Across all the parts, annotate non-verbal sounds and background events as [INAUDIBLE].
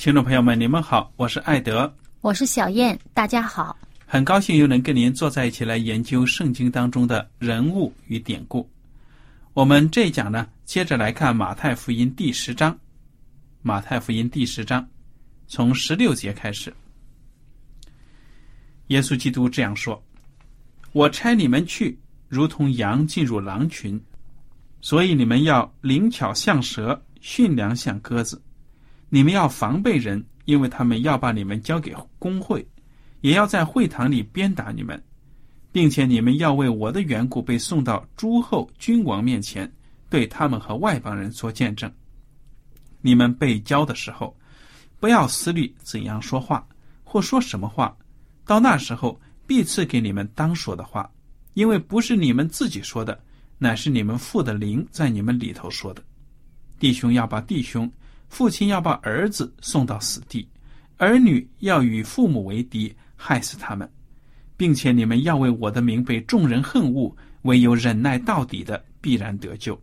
听众朋友们，你们好，我是艾德，我是小燕，大家好，很高兴又能跟您坐在一起来研究圣经当中的人物与典故。我们这一讲呢，接着来看马太福音第十章。马太福音第十章，从十六节开始，耶稣基督这样说：“我差你们去，如同羊进入狼群，所以你们要灵巧像蛇，驯良像鸽子。”你们要防备人，因为他们要把你们交给工会，也要在会堂里鞭打你们，并且你们要为我的缘故被送到诸侯君王面前，对他们和外邦人做见证。你们被教的时候，不要思虑怎样说话或说什么话，到那时候必赐给你们当说的话，因为不是你们自己说的，乃是你们父的灵在你们里头说的。弟兄要把弟兄。父亲要把儿子送到死地，儿女要与父母为敌，害死他们，并且你们要为我的名被众人恨恶，唯有忍耐到底的必然得救。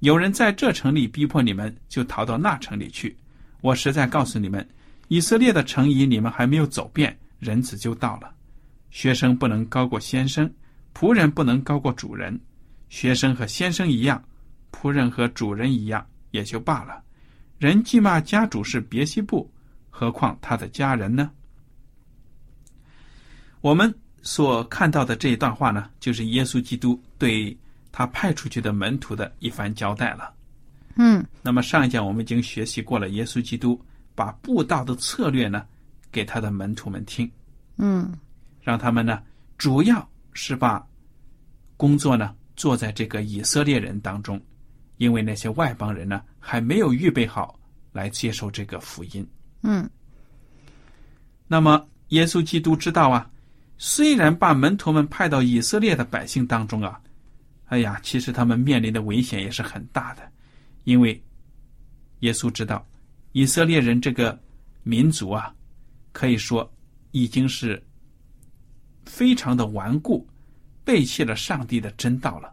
有人在这城里逼迫你们，就逃到那城里去。我实在告诉你们，以色列的城邑你们还没有走遍，人子就到了。学生不能高过先生，仆人不能高过主人。学生和先生一样，仆人和主人一样，也就罢了。人既骂家主是别西卜，何况他的家人呢？我们所看到的这一段话呢，就是耶稣基督对他派出去的门徒的一番交代了。嗯，那么上一讲我们已经学习过了，耶稣基督把布道的策略呢给他的门徒们听。嗯，让他们呢主要是把工作呢做在这个以色列人当中。因为那些外邦人呢，还没有预备好来接受这个福音。嗯。那么，耶稣基督知道啊，虽然把门徒们派到以色列的百姓当中啊，哎呀，其实他们面临的危险也是很大的。因为耶稣知道，以色列人这个民族啊，可以说已经是非常的顽固，背弃了上帝的真道了，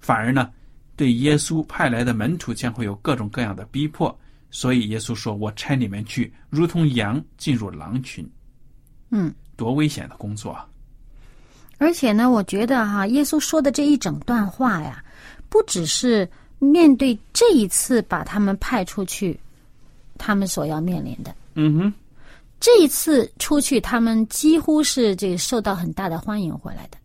反而呢。对耶稣派来的门徒将会有各种各样的逼迫，所以耶稣说：“我差你们去，如同羊进入狼群。”嗯，多危险的工作啊！而且呢，我觉得哈，耶稣说的这一整段话呀，不只是面对这一次把他们派出去，他们所要面临的。嗯哼，这一次出去，他们几乎是这个受到很大的欢迎回来的。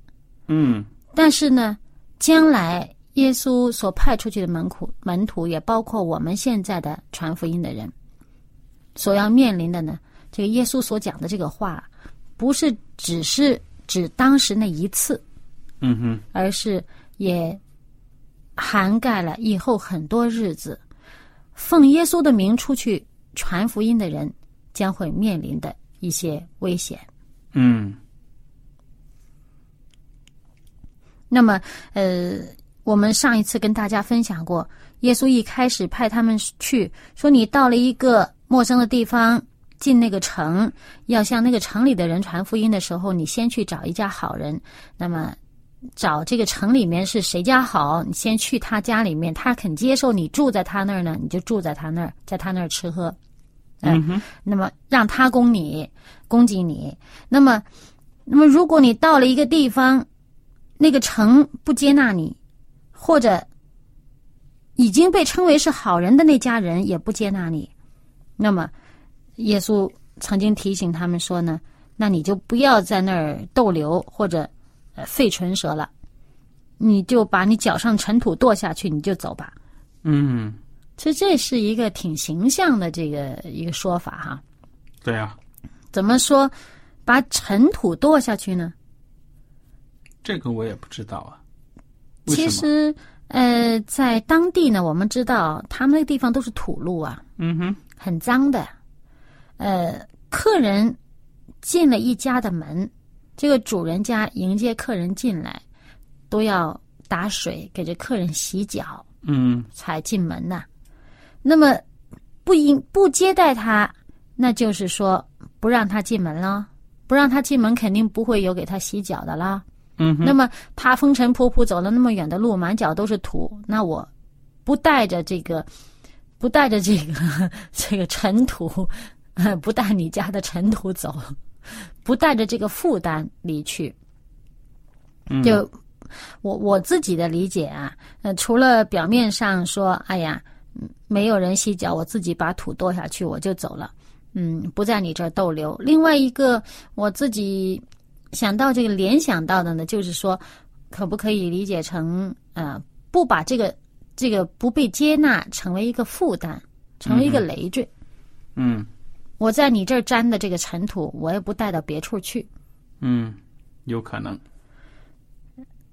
嗯，但是呢，将来。耶稣所派出去的门徒，门徒也包括我们现在的传福音的人，所要面临的呢，这个耶稣所讲的这个话，不是只是指当时那一次，嗯哼，而是也涵盖了以后很多日子，奉耶稣的名出去传福音的人将会面临的一些危险。嗯，那么，呃，我们上一次跟大家分享过，耶稣一开始派他们去，说你到了一个陌生的地方，进那个城，要向那个城里的人传福音的时候，你先去找一家好人。那么，找这个城里面是谁家好，你先去他家里面，他肯接受你住在他那儿呢，你就住在他那儿，在他那儿吃喝。嗯哼，那么让他供你，供给你。那么，那么如果你到了一个地方，那个城不接纳你，或者已经被称为是好人的那家人也不接纳你，那么耶稣曾经提醒他们说呢，那你就不要在那儿逗留或者呃费唇舌了，你就把你脚上尘土跺下去，你就走吧。嗯，其实这是一个挺形象的这个一个说法哈。对啊，怎么说把尘土跺下去呢？这个我也不知道啊。为其？实，呃，在当地呢，我们知道他们那个地方都是土路啊，嗯哼，很脏的。呃，客人进了一家的门，这个主人家迎接客人进来，都要打水给这客人洗脚嗯才进门呐。那么不应不接待他，那就是说不让他进门了。不让他进门，肯定不会有给他洗脚的啦。嗯，那么他风尘仆仆走了那么远的路，满脚都是土，那我不带着这个，不带着这个 [LAUGHS] 这个尘土，呃，[LAUGHS] 不带你家的尘土走，不带着这个负担离去，嗯。就我我自己的理解啊，呃，除了表面上说，哎呀，嗯没有人洗脚，我自己把土跺下去，我就走了，嗯，不在你这儿逗留。另外一个，我自己想到这个联想到的呢，就是说，可不可以理解成，呃，不把这个这个不被接纳成为一个负担，成为一个累赘。嗯我在你这儿沾的这个尘土，我也不带到别处去。嗯，有可能。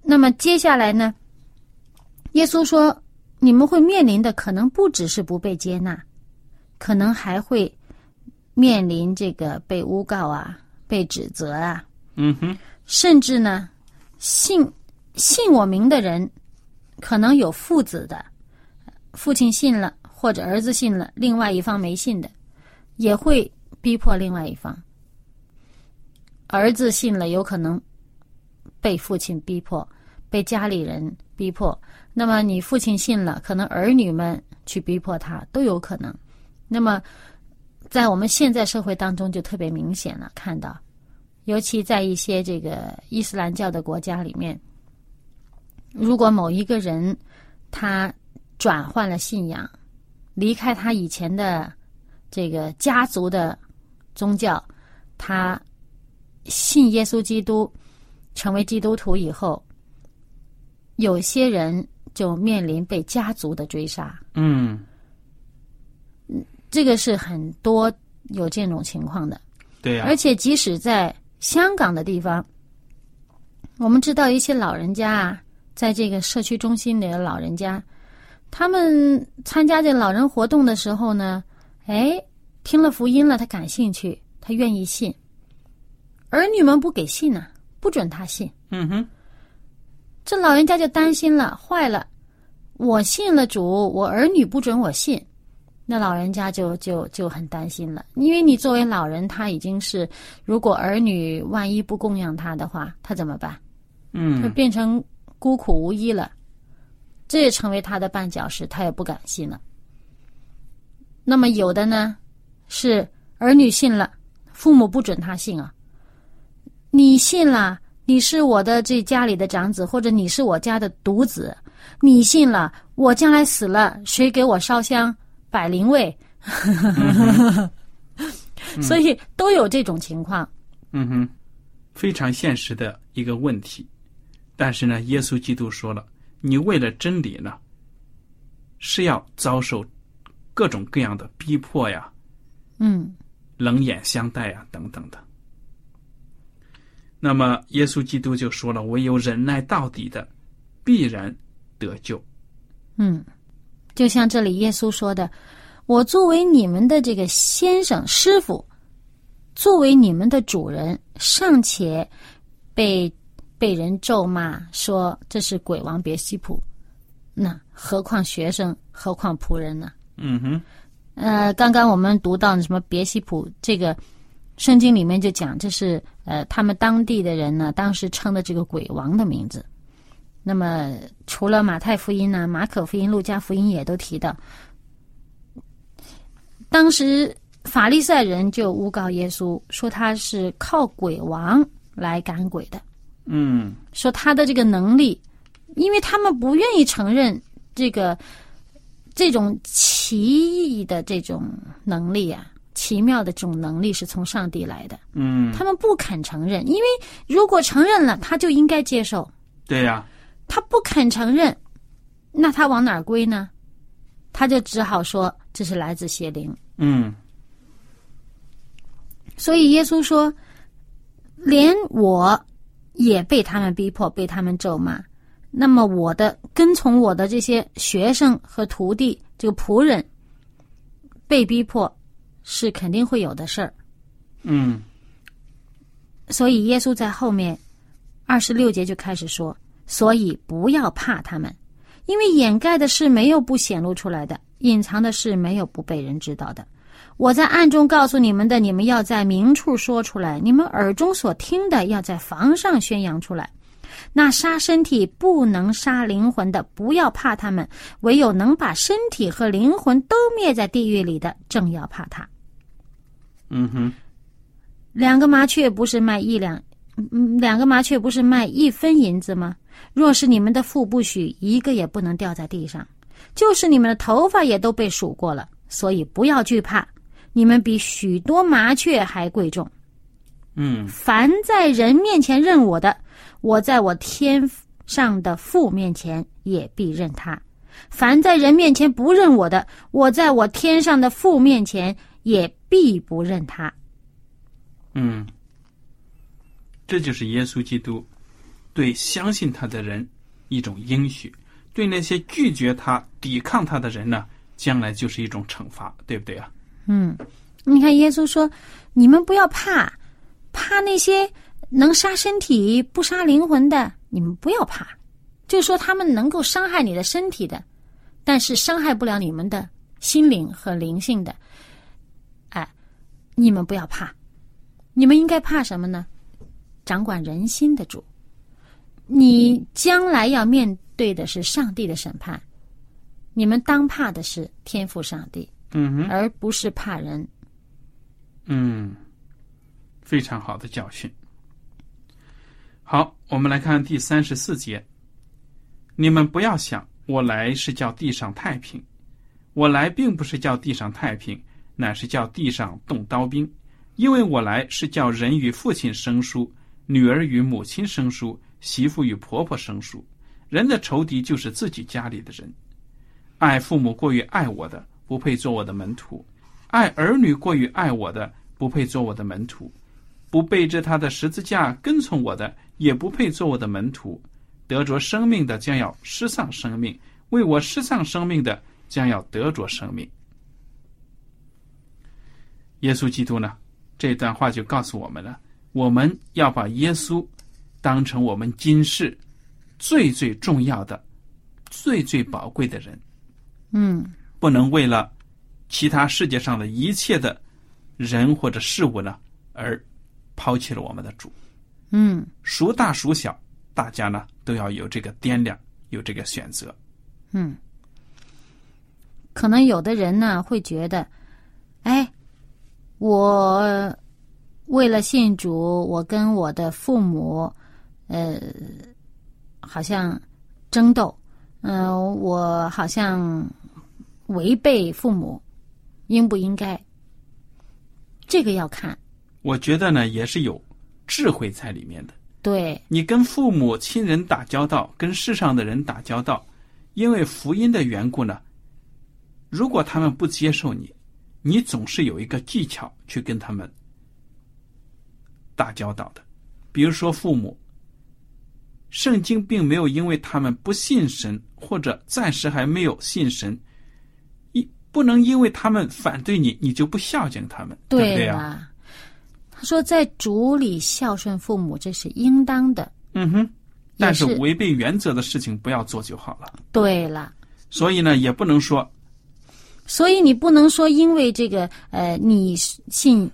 那么接下来呢？耶稣说，你们会面临的可能不只是不被接纳，可能还会面临这个被诬告啊、被指责啊，嗯哼，甚至呢，信信我名的人，可能有父子的，父亲信了或者儿子信了，另外一方没信的，也会逼迫另外一方。儿子信了，有可能被父亲逼迫，被家里人逼迫。那么你父亲信了，可能儿女们去逼迫他，都有可能。那么在我们现在社会当中就特别明显了，看到。尤其在一些这个伊斯兰教的国家里面，如果某一个人他转换了信仰，离开他以前的这个家族的宗教，他信耶稣基督，成为基督徒以后，有些人就面临被家族的追杀，嗯。这个是很多有这种情况的。对呀、而且即使在香港的地方，我们知道一些老人家啊，在这个社区中心里的老人家，他们参加这老人活动的时候呢，哎，听了福音了，他感兴趣，他愿意信，儿女们不给信呢、不准他信，嗯哼，这老人家就担心了，坏了，我信了主，我儿女不准我信，那老人家就就就很担心了，因为你作为老人，他已经是，如果儿女万一不供养他的话，他怎么办？他嗯变成孤苦无依了，这也成为他的绊脚石，他也不敢信了。那么有的呢，是儿女信了，父母不准他信啊。你信了，你是我的这家里的长子，或者你是我家的独子，你信了，我将来死了，谁给我烧香摆灵位？所以都有这种情况。嗯哼，非常现实的一个问题。但是呢，耶稣基督说了，你为了真理呢，是要遭受各种各样的逼迫呀、嗯冷眼相待呀等等的。那么，耶稣基督就说了，唯有忍耐到底的，必然得救。嗯，就像这里耶稣说的：“我作为你们的这个先生师傅，作为你们的主人，尚且被被人咒骂说这是鬼王别西卜，那何况学生，何况仆人呢？嗯哼，呃，刚刚我们读到什么别西卜这个圣经里面就讲，这是呃他们当地的人呢，当时称的这个鬼王的名字。那么除了马太福音呢，马可福音、路加福音也都提到，当时法利赛人就诬告耶稣说他是靠鬼王来赶鬼的。嗯。说他的这个能力，因为他们不愿意承认这个这种奇异的这种能力啊，奇妙的这种能力是从上帝来的，嗯，他们不肯承认，因为如果承认了，他就应该接受，对呀、他不肯承认，那他往哪儿归呢？他就只好说这是来自邪灵。嗯所以耶稣说，连我也被他们逼迫，被他们咒骂。那么我的跟从我的这些学生和徒弟，这个仆人被逼迫，是肯定会有的事儿。嗯所以耶稣在后面二十六节就开始说：“所以不要怕他们，因为掩盖的事没有不显露出来的，隐藏的事没有不被人知道的。我在暗中告诉你们的，你们要在明处说出来；你们耳中所听的，要在房上宣扬出来。那杀身体不能杀灵魂的，不要怕他们；唯有能把身体和灵魂都灭在地狱里的，正要怕他。”嗯哼，两个麻雀不是卖一两，两个麻雀不是卖一分银子吗？若是你们的父不许，一个也不能掉在地上；就是你们的头发也都被数过了，所以不要惧怕，你们比许多麻雀还贵重。嗯凡在人面前认我的，我在我天上的父面前也必认他；凡在人面前不认我的，我在我天上的父面前也必不认他。嗯，这就是耶稣基督对相信他的人一种应许，对那些拒绝他、抵抗他的人呢，将来就是一种惩罚，对不对啊？嗯，你看耶稣说：“你们不要怕，怕那些能杀身体不杀灵魂的，你们不要怕。就说他们能够伤害你的身体的，但是伤害不了你们的心灵和灵性的。哎，你们不要怕，你们应该怕什么呢？掌管人心的主。你将来要面对的是上帝的审判，你们当怕的是天赋上帝。”嗯哼，而不是怕人。嗯，非常好的教训。好，我们来看第三十四节。你们不要想我来是叫地上太平，我来并不是叫地上太平，乃是叫地上动刀兵。因为我来是叫人与父亲生疏，女儿与母亲生疏，媳妇与婆婆生疏。人的仇敌就是自己家里的人。爱父母过于爱我的，不配做我的门徒；爱儿女过于爱我的，不配做我的门徒；不背着他的十字架跟从我的，也不配做我的门徒。得着生命的将要失丧生命，为我失丧生命的将要得着生命。耶稣基督呢？这段话就告诉我们了，我们要把耶稣当成我们今世最最重要的、最最宝贵的人。嗯不能为了其他世界上的一切的人或者事物呢，而抛弃了我们的主。嗯孰大孰小，大家呢都要有这个掂量，有这个选择。嗯。可能有的人呢会觉得，哎，我为了信主，我跟我的父母，呃，好像争斗，嗯、我好像违背父母，应不应该？这个要看，我觉得呢，也是有智慧在里面的。对，你跟父母亲人打交道，跟世上的人打交道，因为福音的缘故呢，如果他们不接受你，你总是有一个技巧去跟他们打交道的。比如说父母，圣经并没有因为他们不信神或者暂时还没有信神，一不能因为他们反对你，你就不孝敬他们，对不对啊？他说，在主里孝顺父母，这是应当的。嗯嗯哼，但是违背原则的事情不要做就好了。对了。所以呢，也不能说，所以你不能说因为这个呃，你信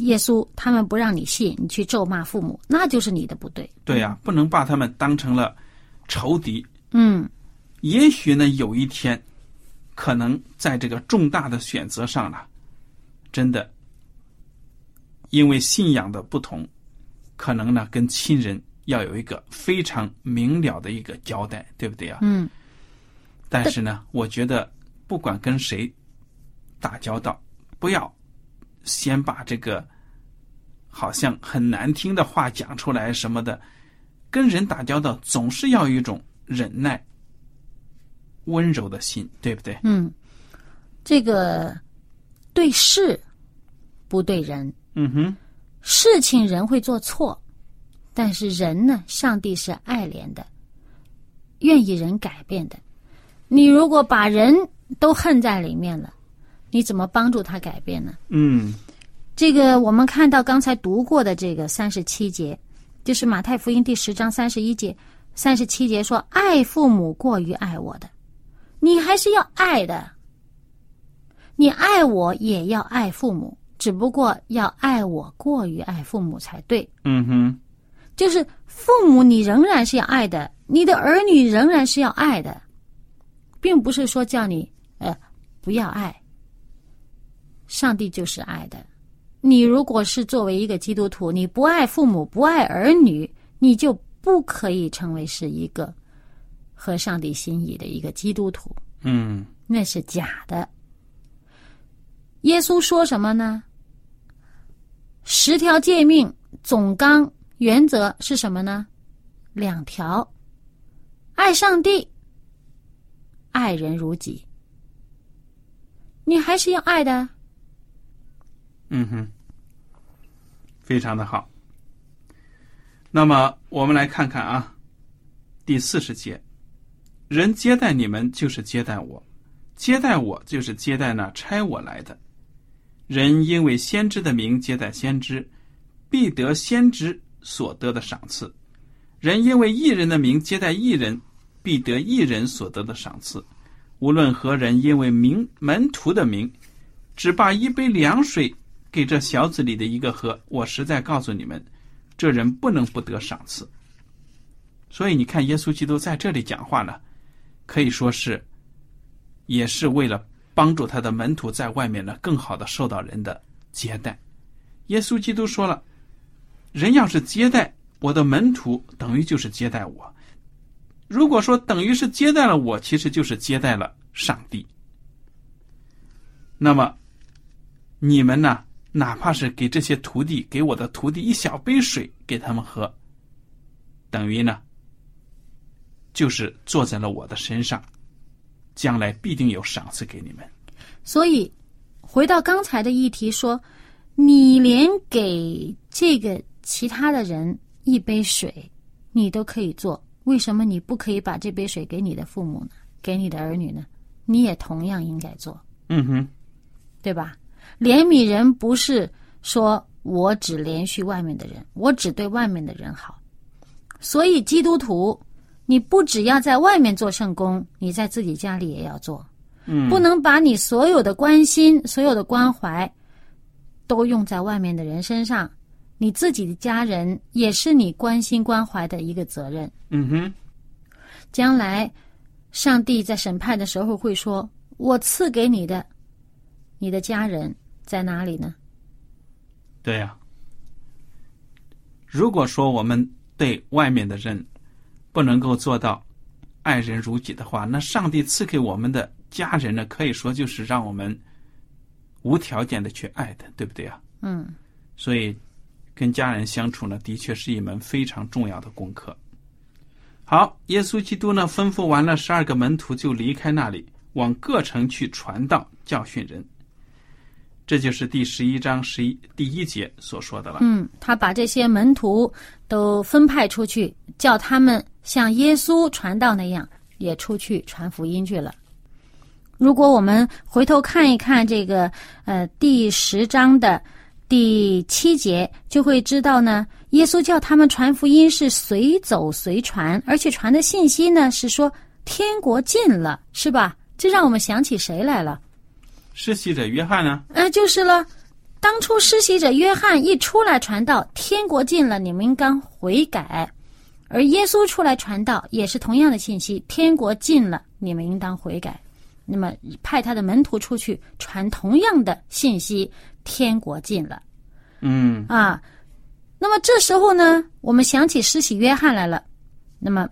耶稣，他们不让你信，你去咒骂父母，那就是你的不对。对呀、不能把他们当成了仇敌。嗯，也许呢，有一天，可能在这个重大的选择上呢，真的，因为信仰的不同，可能呢，跟亲人要有一个非常明了的一个交代，对不对啊？嗯。但是呢，我觉得不管跟谁打交道，不要先把这个好像很难听的话讲出来什么的。跟人打交道，总是要有一种忍耐、温柔的心，对不对？嗯，这个对事不对人，嗯哼，事情人会做错，但是人呢，上帝是爱怜的，愿意人改变的。你如果把人都恨在里面了，你怎么帮助他改变呢？嗯这个我们看到刚才读过的这个三十七节，就是马太福音第十章三十一节、三十七节说：“爱父母过于爱我的，你还是要爱的。你爱我也要爱父母，只不过要爱我过于爱父母才对。嗯哼，就是父母你仍然是要爱的，你的儿女仍然是要爱的，并不是说叫你呃不要爱。上帝就是爱的。你如果是作为一个基督徒，你不爱父母，不爱儿女，你就不可以成为是一个合上帝心意的一个基督徒，嗯那是假的。耶稣说什么呢？十条诫命总纲原则是什么呢？两条：爱上帝，爱人如己。你还是要爱的。嗯哼，非常的好。那么我们来看看啊，第四十节，人接待你们就是接待我，接待我就是接待那差我来的。人因为先知的名接待先知，必得先知所得的赏赐；人因为异人的名接待异人，必得异人所得的赏赐。无论何人因为名门徒的名，只把一杯凉水给这小子里的一个喝，我实在告诉你们，这人不能不得赏赐。所以你看，耶稣基督在这里讲话呢，可以说是，也是为了帮助他的门徒在外面呢更好的受到人的接待。耶稣基督说了，人要是接待我的门徒，等于就是接待我。如果说等于是接待了我，其实就是接待了上帝。那么，你们呢？哪怕是给这些徒弟，给我的徒弟一小杯水给他们喝，等于呢，就是坐在了我的身上，将来必定有赏赐给你们。所以，回到刚才的议题说，你连给这个其他的人一杯水，你都可以做，为什么你不可以把这杯水给你的父母呢？给你的儿女呢？你也同样应该做，嗯哼，对吧？怜悯人不是说我只连续外面的人，我只对外面的人好。所以基督徒，你不只要在外面做圣工，你在自己家里也要做。嗯，不能把你所有的关心、所有的关怀都用在外面的人身上，你自己的家人也是你关心关怀的一个责任。嗯哼，将来，上帝在审判的时候会说：“我赐给你的，你的家人在哪里呢对呀、如果说我们对外面的人不能够做到爱人如己的话，那上帝赐给我们的家人呢，可以说就是让我们无条件的去爱的，对不对啊？？”嗯，所以，跟家人相处呢，的确是一门非常重要的功课。好，耶稣基督呢，吩咐完了十二个门徒，就离开那里，往各城去传道、教训人。这就是第十一章十一第一节所说的了。嗯，他把这些门徒都分派出去，叫他们像耶稣传道那样，也出去传福音去了。如果我们回头看一看这个呃第十章的第七节就会知道呢，耶稣叫他们传福音是随走随传，而且传的信息呢是说天国近了，是吧？这让我们想起谁来了？施洗者约翰呢？呃，就是了。当初施洗者约翰一出来传道，天国近了，你们应当悔改；而耶稣出来传道，也是同样的信息，天国近了，你们应当悔改。那么派他的门徒出去传同样的信息，天国近了。嗯啊，那么这时候呢，我们想起施洗约翰来了。那么，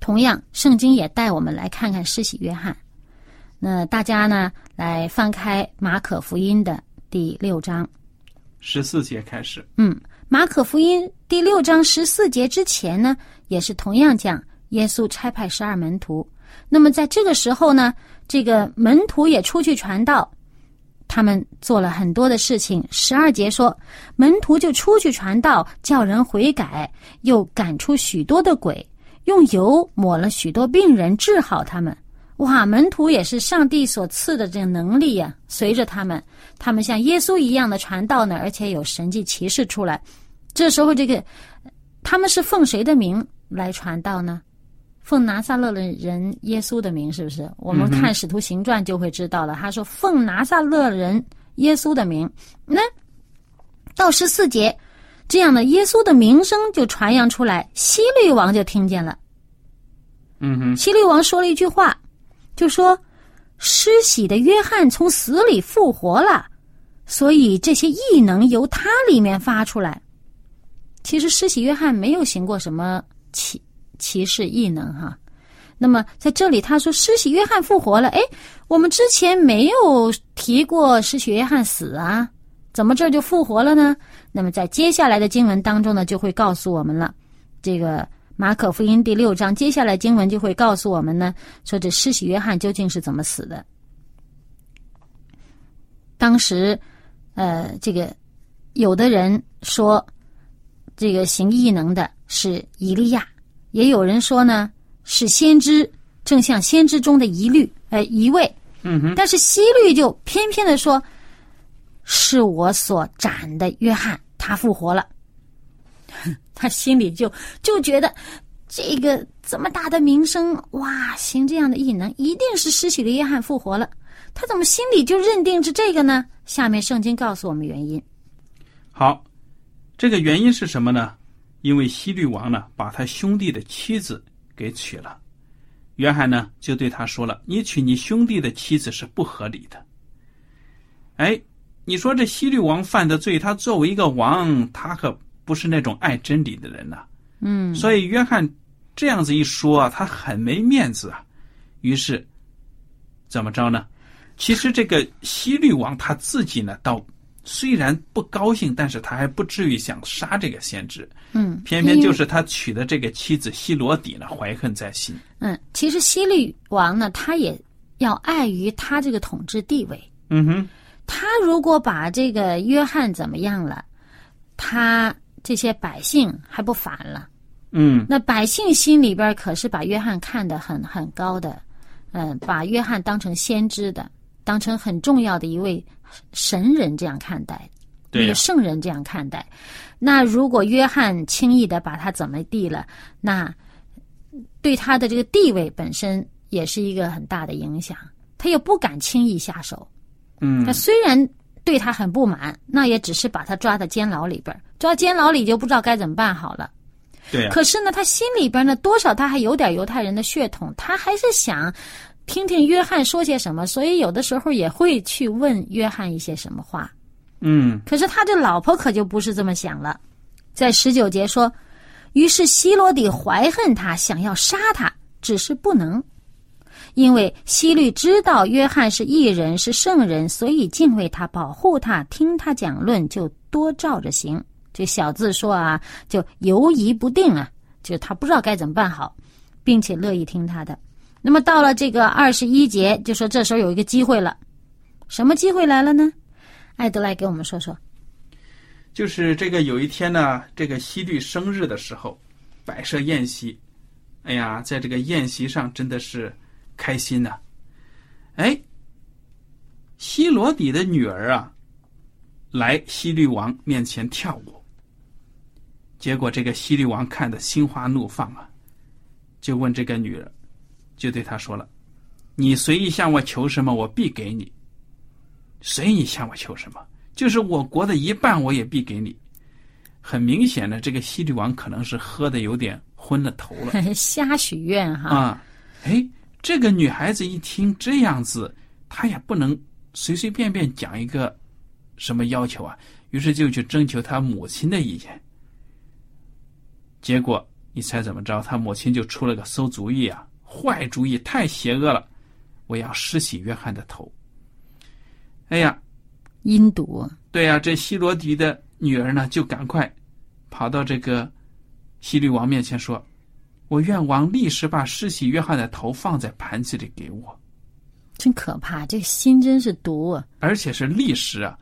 同样，圣经也带我们来看看施洗约翰。那大家呢，来翻开马可福音的。第六章十四节开始。嗯，马可福音第六章十四节之前呢，也是同样讲耶稣差派十二门徒。那么在这个时候呢，这个门徒也出去传道，他们做了很多的事情。十二节说，门徒就出去传道，叫人悔改，又赶出许多的鬼，用油抹了许多病人，治好他们。哇，门徒也是上帝所赐的这个能力呀，随着他们，他们像耶稣一样的传道呢，而且有神迹奇事出来。这时候，这个他们是奉谁的名来传道呢？奉拿撒勒的人耶稣的名，是不是？我们看《使徒行传》就会知道了。他说奉拿撒勒人耶稣的名，那到十四节，这样的耶稣的名声就传扬出来，希律王就听见了。嗯哼，希律王说了一句话。就说，施洗的约翰从死里复活了，所以这些异能由他里面发出来。其实施洗约翰没有行过什么奇奇事异能哈。那么在这里他说施洗约翰复活了，哎，我们之前没有提过施洗约翰死啊，怎么这就复活了呢？那么在接下来的经文当中呢，就会告诉我们了，这个。马可福音第六章，接下来经文就会告诉我们呢，说这施洗约翰究竟是怎么死的。当时，呃，这个有的人说，这个行异能的是以利亚，也有人说呢是先知，正像先知中的一律，呃，一位。嗯哼。但是西律就偏偏的说，是我所斩的约翰，他复活了。他心里就就觉得，这个这么大的名声，哇，行这样的异能，一定是失血的约翰复活了。他怎么心里就认定是这个呢？下面圣经告诉我们原因。好，这个原因是什么呢？因为西律王呢，把他兄弟的妻子给娶了。约翰呢，就对他说了：“你娶你兄弟的妻子是不合理的。”哎，你说这西律王犯的罪，他作为一个王，他可。不是那种爱真理的人呐，嗯，所以约翰这样子一说啊，他很没面子啊。于是怎么着呢？其实这个西律王他自己呢，倒虽然不高兴，但是他还不至于想杀这个先知。嗯，偏偏就是他娶的这个妻子希罗底呢，怀恨在心。嗯，其实西律王呢，他也要碍于他这个统治地位。嗯哼，他如果把这个约翰怎么样了，他。这些百姓还不反了，嗯，那百姓心里边可是把约翰看得很很高的，嗯，把约翰当成先知的，当成很重要的一位神人这样看待，一个圣人这样看待。那如果约翰轻易的把他怎么地了，那对他的这个地位本身也是一个很大的影响，他又不敢轻易下手。嗯，他虽然。对他很不满，那也只是把他抓到监牢里边抓监牢里就不知道该怎么办好了。对。可是呢，他心里边呢，多少他还有点犹太人的血统，他还是想听听约翰说些什么，所以有的时候也会去问约翰一些什么话。嗯。可是他这老婆可就不是这么想了，在十九节说，于是希罗底怀恨他，想要杀他，只是不能。因为希律知道约翰是异人，是圣人，所以敬畏他，保护他，听他讲论，就多照着行。这小字说啊，就犹疑不定啊，就他不知道该怎么办好，并且乐意听他的。那么到了这个二十一节，就说这时候有一个机会了，什么机会来了呢？艾德来给我们说说。就是这个有一天呢，这个西律生日的时候，摆设宴席。哎呀，在这个宴席上真的是。开心呐！哎，希罗底的女儿啊，来西律王面前跳舞。结果这个西律王看得心花怒放啊，就问这个女人，就对她说了：“你随意向我求什么，我必给你。随意向我求什么，就是我国的一半，我也必给你。”很明显的，这个西律王可能是喝的有点昏了头了，[LAUGHS] 瞎许愿哈。啊，哎，这个女孩子一听这样子，她也不能随随便便讲一个什么要求啊，于是就去征求她母亲的意见。结果你猜怎么着？他母亲就出了个馊主意啊，坏主意，太邪恶了！我要施洗约翰的头。哎呀，阴毒！对呀，这希罗迪的女儿呢，就赶快跑到这个希律王面前说：“我愿王立时把施洗约翰的头放在盘子里给我。”真可怕，这心真是毒啊！而且是立时啊，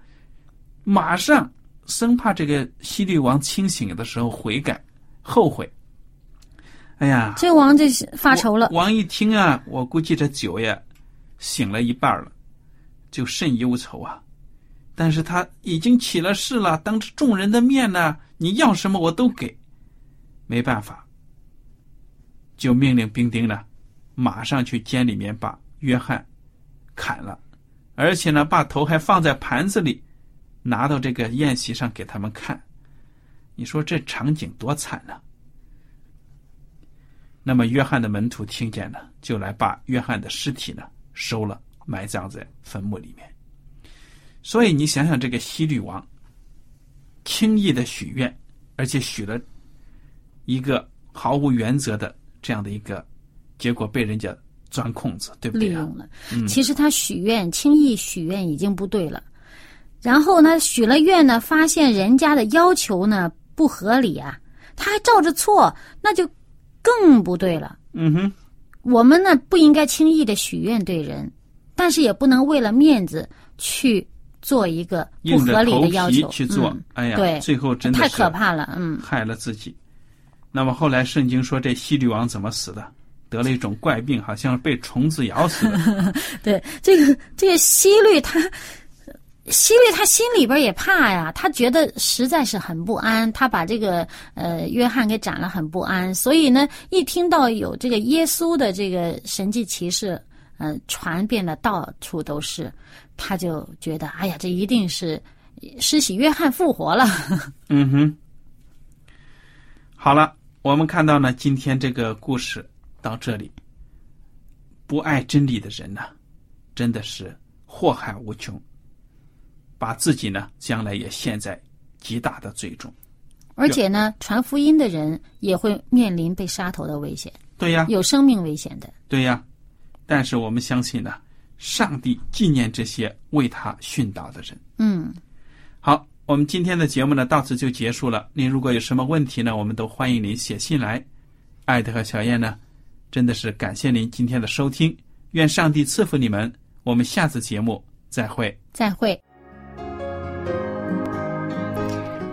马上生怕这个希律王清醒的时候悔改。后悔，哎呀！这王这发愁了。王一听啊，我估计这酒呀醒了一半了，就甚忧愁啊。但是他已经起了誓了，当着众人的面呢，你要什么我都给。没办法，就命令兵丁呢，马上去监里面把约翰砍了，而且呢，把头还放在盘子里，拿到这个宴席上给他们看。你说这场景多惨呢？那么约翰的门徒听见了，就来把约翰的尸体呢收了，埋葬在坟墓里面。所以你想想，这个希律王轻易的许愿，而且许了一个毫无原则的这样的一个结果，被人家钻空子，对不对？利用了。其实他许愿，轻易许愿已经不对了。然后呢，许了愿呢，发现人家的要求呢。不合理啊！他还照着错，那就更不对了。嗯哼，我们呢不应该轻易的许愿对人，但是也不能为了面子去做一个不合理的要求去做。哎呀，对，最后真的太可怕了。嗯，害了自己。那么后来圣经说这西律王怎么死的？得了一种怪病，好像被虫子咬死的。[LAUGHS] 对，这个这个西律他。希律他心里边也怕呀，他觉得实在是很不安，他把这个呃约翰给斩了，很不安。所以呢，一听到有这个耶稣的这个神迹奇事，嗯，传遍了到处都是，他就觉得哎呀，这一定是施洗约翰复活了。嗯哼，好了，我们看到呢，今天这个故事到这里，不爱真理的人呢，真的是祸害无穷。把自己呢，将来也陷在极大的罪中，而且呢，传福音的人也会面临被杀头的危险。对呀，有生命危险的。对呀，但是我们相信呢，上帝纪念这些为他殉道的人。嗯，好，我们今天的节目呢，到此就结束了。您如果有什么问题呢，我们都欢迎您写信来。艾特和小燕呢，真的是感谢您今天的收听，愿上帝赐福你们。我们下次节目再会。再会。